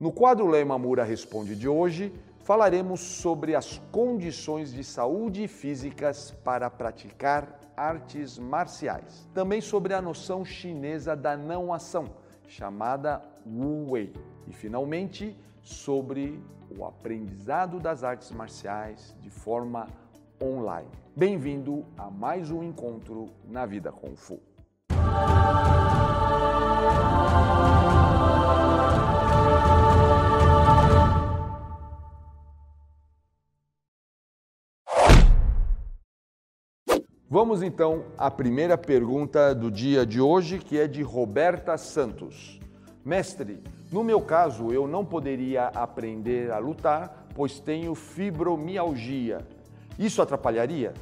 No quadro Lema Mura Responde de hoje, falaremos sobre as condições de saúde físicas para praticar artes marciais. Também sobre a noção chinesa da não ação, chamada Wu Wei. E finalmente, sobre o aprendizado das artes marciais de forma online. Bem-vindo a mais um encontro na Vida Kung Fu. Vamos então à primeira pergunta do dia de hoje, que é de Roberta Santos. Mestre, no meu caso eu não poderia aprender a lutar, pois tenho fibromialgia. Isso atrapalharia?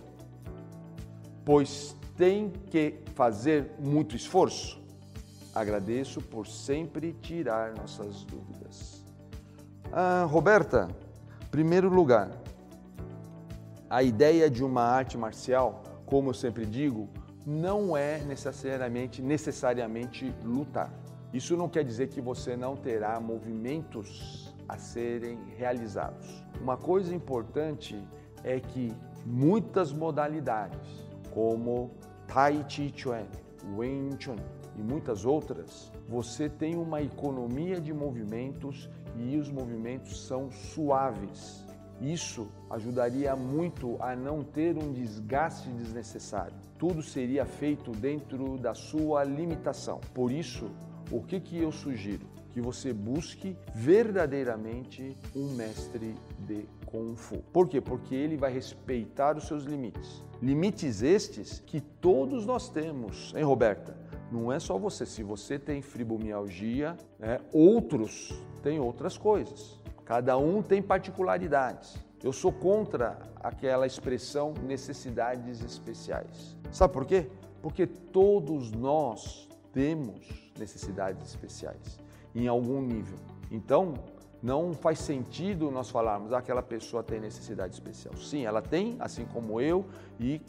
Pois tem que fazer muito esforço? Agradeço por sempre tirar nossas dúvidas. Ah, Roberta, primeiro lugar, a ideia de uma arte marcial como eu sempre digo, não é necessariamente, necessariamente lutar. Isso não quer dizer que você não terá movimentos a serem realizados. Uma coisa importante é que muitas modalidades, como Tai Chi Chuan, Wing Chun e muitas outras, você tem uma economia de movimentos e os movimentos são suaves. Isso ajudaria muito a não ter um desgaste desnecessário. Tudo seria feito dentro da sua limitação. Por isso, o que, que eu sugiro? Que você busque verdadeiramente um mestre de Kung Fu. Por quê? Porque ele vai respeitar os seus limites. Limites estes que todos nós temos, hein, Roberta? Não é só você. Se você tem fibromialgia, né, outros têm outras coisas. Cada um tem particularidades. Eu sou contra aquela expressão necessidades especiais. Sabe por quê? Porque todos nós temos necessidades especiais em algum nível. Então, não faz sentido nós falarmos ah, aquela pessoa tem necessidade especial. Sim, ela tem, assim como eu e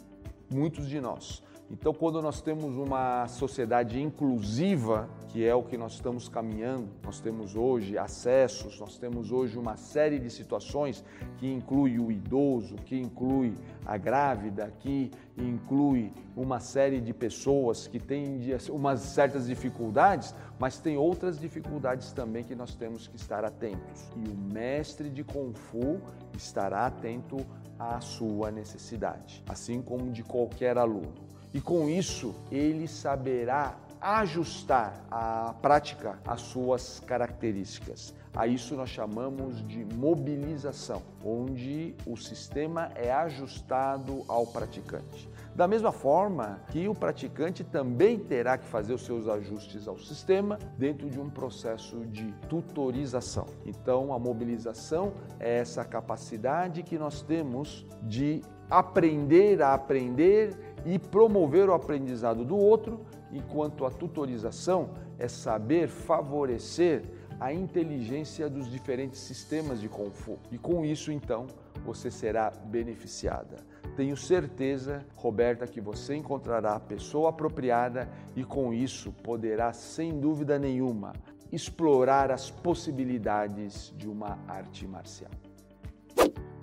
muitos de nós. Então, quando nós temos uma sociedade inclusiva, que é o que nós estamos caminhando, nós temos hoje acessos, nós temos hoje uma série de situações que inclui o idoso, que inclui a grávida, que inclui uma série de pessoas que têm umas certas dificuldades, mas tem outras dificuldades também que nós temos que estar atentos. E o mestre de Kung Fu estará atento à sua necessidade, assim como de qualquer aluno e com isso ele saberá ajustar a prática às suas características. A isso nós chamamos de mobilização, onde o sistema é ajustado ao praticante. Da mesma forma que o praticante também terá que fazer os seus ajustes ao sistema dentro de um processo de tutorização. Então, a mobilização é essa capacidade que nós temos de aprender a aprender e promover o aprendizado do outro, enquanto a tutorização é saber favorecer a inteligência dos diferentes sistemas de Kung Fu. E com isso, então, você será beneficiada. Tenho certeza, Roberta, que você encontrará a pessoa apropriada e com isso poderá, sem dúvida nenhuma, explorar as possibilidades de uma arte marcial.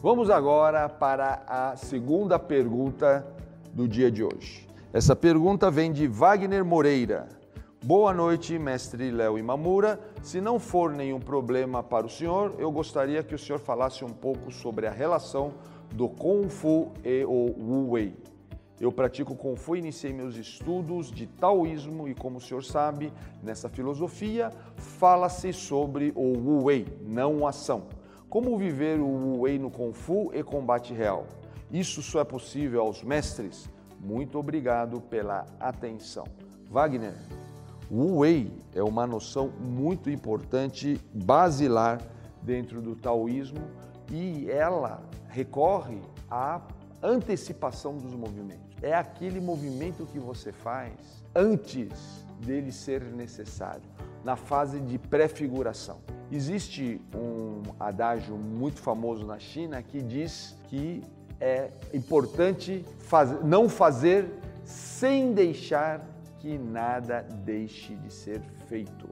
Vamos agora para a segunda pergunta do dia de hoje. Essa pergunta vem de Wagner Moreira. Boa noite, mestre Léo Imamura. Se não for nenhum problema para o senhor, eu gostaria que o senhor falasse um pouco sobre a relação do Kung Fu e o Wu Wei. Eu pratico Kung Fu e iniciei meus estudos de taoísmo e, como o senhor sabe, nessa filosofia fala-se sobre o Wu Wei, não ação. Como viver o Wu Wei no Kung Fu e combate real? Isso só é possível aos mestres? Muito obrigado pela atenção. Wagner, Wu Wei é uma noção muito importante, basilar dentro do taoísmo e ela recorre à antecipação dos movimentos. É aquele movimento que você faz antes dele ser necessário, na fase de prefiguração. Existe um adágio muito famoso na China que diz que é importante faz, não fazer sem deixar que nada deixe de ser feito.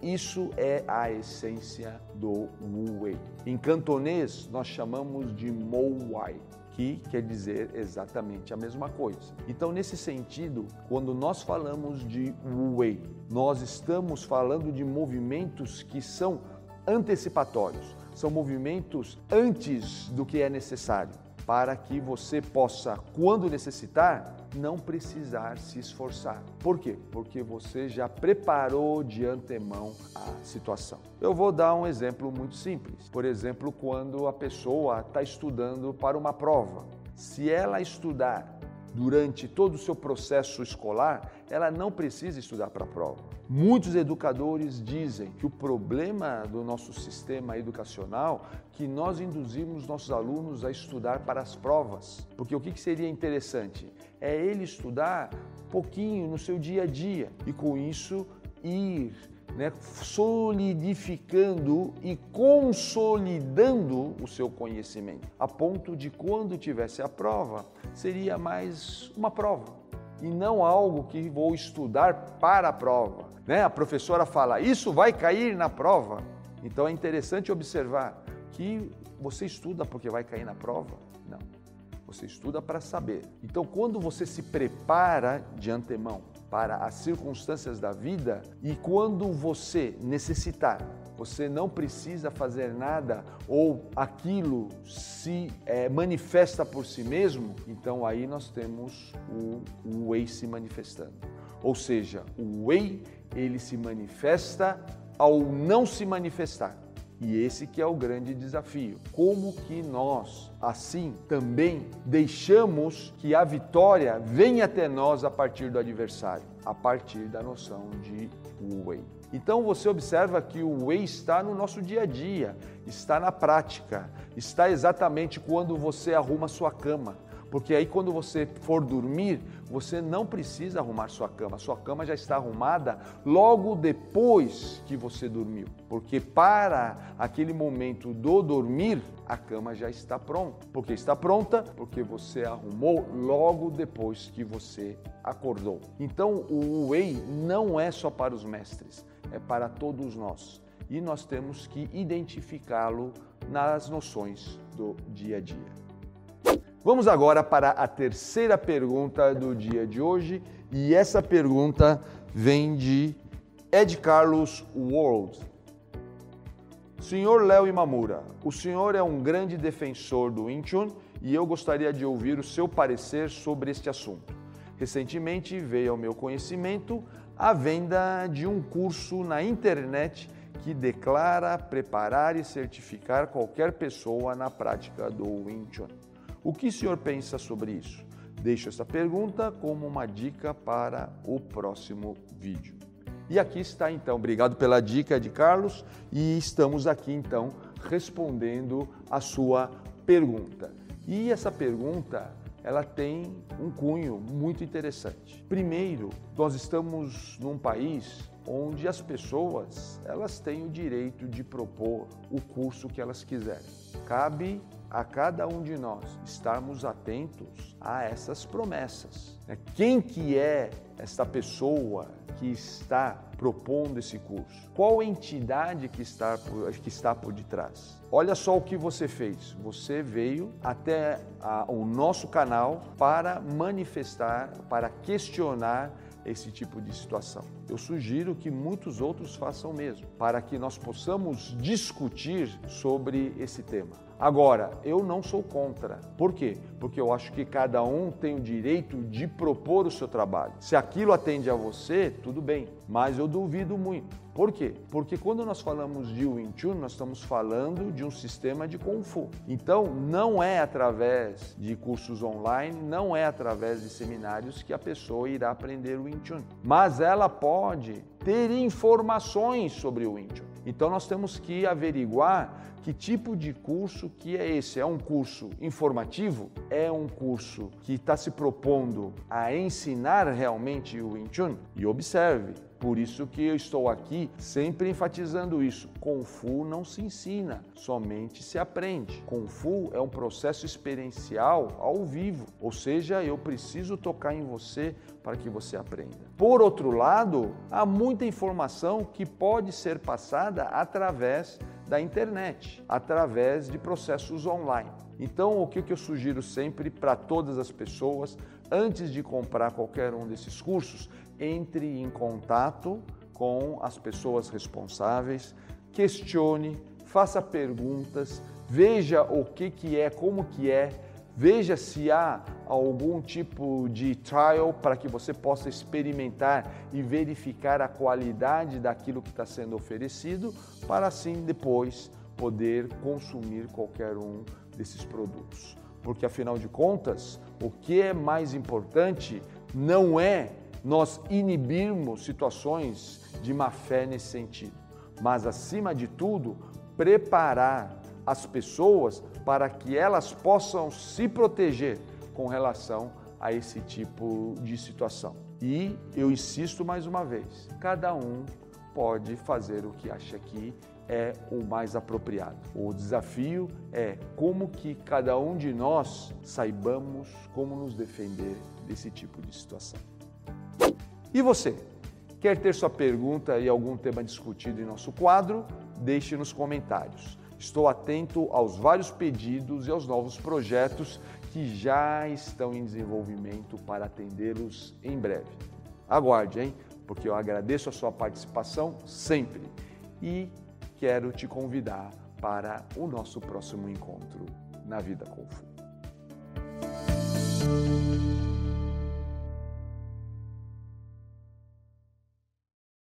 isso é a essência do Wu Wei. Em cantonês, nós chamamos de Mo Wai que quer dizer exatamente a mesma coisa. Então, nesse sentido, quando nós falamos de Wu Wei, nós estamos falando de movimentos que são antecipatórios, são movimentos antes do que é necessário para que você possa, quando necessitar, não precisar se esforçar. Por quê? Porque você já preparou de antemão a situação. Eu vou dar um exemplo muito simples. Por exemplo, quando a pessoa está estudando para uma prova. Se ela estudar durante todo o seu processo escolar, ela não precisa estudar para a prova. Muitos educadores dizem que o problema do nosso sistema educacional é que nós induzimos nossos alunos a estudar para as provas. Porque o que seria interessante é ele estudar pouquinho no seu dia a dia e com isso ir né, solidificando e consolidando o seu conhecimento, a ponto de quando tivesse a prova, seria mais uma prova e não algo que vou estudar para a prova. Né? A professora fala, isso vai cair na prova. Então é interessante observar que você estuda porque vai cair na prova? Não. Você estuda para saber. Então, quando você se prepara de antemão para as circunstâncias da vida e quando você necessitar, você não precisa fazer nada ou aquilo se é, manifesta por si mesmo, então aí nós temos o, o se manifestando. Ou seja, o Wei ele se manifesta ao não se manifestar. E esse que é o grande desafio. Como que nós, assim, também deixamos que a vitória venha até nós a partir do adversário, a partir da noção de Wei. Então você observa que o Wei está no nosso dia a dia, está na prática, está exatamente quando você arruma sua cama, porque aí quando você for dormir, você não precisa arrumar sua cama. Sua cama já está arrumada logo depois que você dormiu. Porque para aquele momento do dormir, a cama já está pronta. Porque está pronta? Porque você arrumou logo depois que você acordou. Então, o Whey não é só para os mestres, é para todos nós. E nós temos que identificá-lo nas noções do dia a dia. Vamos agora para a terceira pergunta do dia de hoje, e essa pergunta vem de Ed Carlos World. Senhor Léo Imamura, o senhor é um grande defensor do Incheon e eu gostaria de ouvir o seu parecer sobre este assunto. Recentemente veio ao meu conhecimento a venda de um curso na internet que declara preparar e certificar qualquer pessoa na prática do Wing. O que o senhor pensa sobre isso? Deixo essa pergunta como uma dica para o próximo vídeo. E aqui está então, obrigado pela dica de Carlos e estamos aqui então respondendo a sua pergunta. E essa pergunta, ela tem um cunho muito interessante. Primeiro, nós estamos num país onde as pessoas, elas têm o direito de propor o curso que elas quiserem. Cabe a cada um de nós estarmos atentos a essas promessas. Né? Quem que é esta pessoa que está propondo esse curso? Qual entidade que está por, que está por detrás? Olha só o que você fez. Você veio até a, o nosso canal para manifestar, para questionar esse tipo de situação. Eu sugiro que muitos outros façam mesmo, para que nós possamos discutir sobre esse tema. Agora, eu não sou contra. Por quê? Porque eu acho que cada um tem o direito de propor o seu trabalho. Se aquilo atende a você, tudo bem, mas eu duvido muito. Por quê? Porque quando nós falamos de Wing Chun, nós estamos falando de um sistema de Kung Fu. Então, não é através de cursos online, não é através de seminários que a pessoa irá aprender o Wing Chun. Mas ela pode ter informações sobre o Wing Chun. Então, nós temos que averiguar que tipo de curso que é esse? É um curso informativo? É um curso que está se propondo a ensinar realmente o Wing Chun? E observe, Por isso que eu estou aqui sempre enfatizando isso. Kung Fu não se ensina, somente se aprende. Kung Fu é um processo experiencial ao vivo, ou seja, eu preciso tocar em você para que você aprenda. Por outro lado, há muita informação que pode ser passada através da internet, através de processos online. Então, o que eu sugiro sempre para todas as pessoas, antes de comprar qualquer um desses cursos, entre em contato com as pessoas responsáveis, questione, faça perguntas, veja o que, que é, como que é, veja se há algum tipo de trial para que você possa experimentar e verificar a qualidade daquilo que está sendo oferecido, para assim depois poder consumir qualquer um desses produtos. Porque afinal de contas, o que é mais importante não é nós inibirmos situações de má fé nesse sentido, mas acima de tudo, preparar as pessoas para que elas possam se proteger com relação a esse tipo de situação. E eu insisto mais uma vez, cada um pode fazer o que acha que é o mais apropriado. O desafio é como que cada um de nós saibamos como nos defender desse tipo de situação. E você? Quer ter sua pergunta e algum tema discutido em nosso quadro? Deixe nos comentários. Estou atento aos vários pedidos e aos novos projetos que já estão em desenvolvimento para atendê-los em breve. Aguarde, hein? Porque eu agradeço a sua participação sempre e quero te convidar para o nosso próximo encontro na Vida com Fu.